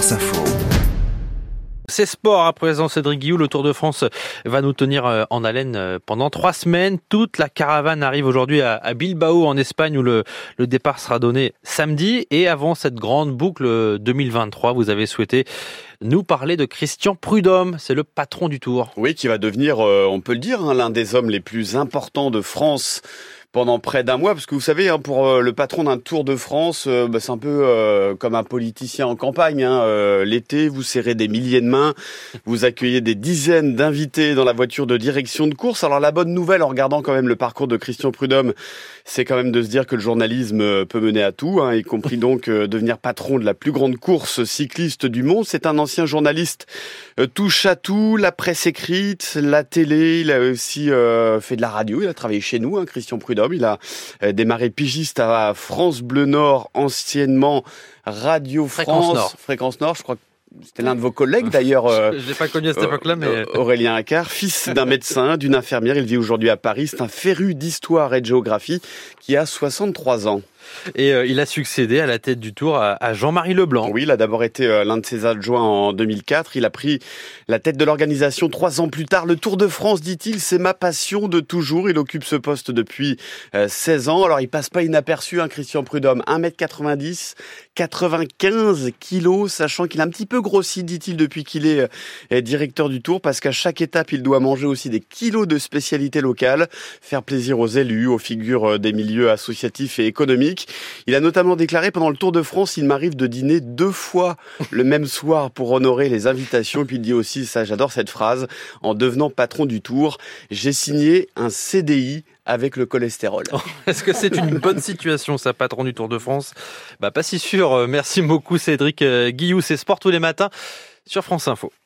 France Info. C'est sport à présent, Cédric Guillou. Le Tour de France va nous tenir euh, en haleine euh, pendant trois semaines. Toute la caravane arrive aujourd'hui à Bilbao en Espagne où le, le départ sera donné samedi. Et avant cette grande boucle 2023, vous avez souhaité nous parler de Christian Prudhomme. C'est le patron du Tour. Oui, qui va devenir, euh, on peut le dire, hein, l'un des hommes les plus importants de France pendant près d'un mois, parce que vous savez, hein, pour euh, le patron d'un Tour de France, euh, bah, c'est un peu euh, comme un politicien en campagne. Hein, L'été, vous serrez des milliers de mains, vous accueillez des dizaines d'invités dans la voiture de direction de course. Alors la bonne nouvelle, en regardant quand même le parcours de Christian Prudhomme, c'est quand même de se dire que le journalisme peut mener à tout, hein, y compris donc devenir patron de la plus grande course cycliste du monde. C'est un ancien journaliste touche à tout, la presse écrite, la télé. Il a aussi fait de la radio. Il a travaillé chez nous, Christian Prudhomme. Il a euh, démarré pigiste à France Bleu Nord, anciennement Radio France. Fréquence Nord. Fréquence Nord, je crois que c'était l'un de vos collègues d'ailleurs. Euh, je l'ai pas connu à cette époque-là, mais euh, Aurélien Accard, fils d'un médecin, d'une infirmière, il vit aujourd'hui à Paris. C'est un féru d'histoire et de géographie qui a 63 ans. Et euh, il a succédé à la tête du Tour à, Jean-Marie Leblanc. Oui, il a d'abord été euh, l'un de ses adjoints en 2004. Il a pris la tête de l'organisation trois ans plus tard. Le Tour de France, dit-il, c'est ma passion de toujours. Il occupe ce poste depuis 16 euh, ans. Alors, il passe pas inaperçu, hein, Christian Prudhomme. 1m90, 95 kilos, sachant qu'il a un petit peu grossi, dit-il, depuis qu'il est directeur du Tour, parce qu'à chaque étape, il doit manger aussi des kilos de spécialités locales, faire plaisir aux élus, aux figures des milieux associatifs et économiques. Il a notamment déclaré pendant le Tour de France, il m'arrive de dîner deux fois le même soir pour honorer les invitations. Puis il dit aussi, ça j'adore cette phrase, en devenant patron du Tour, j'ai signé un CDI avec le cholestérol. Est-ce que c'est une bonne situation, ça, patron du Tour de France? Bah pas si sûr. Merci beaucoup Cédric euh, Guillou, c'est Sport tous les matins sur France Info.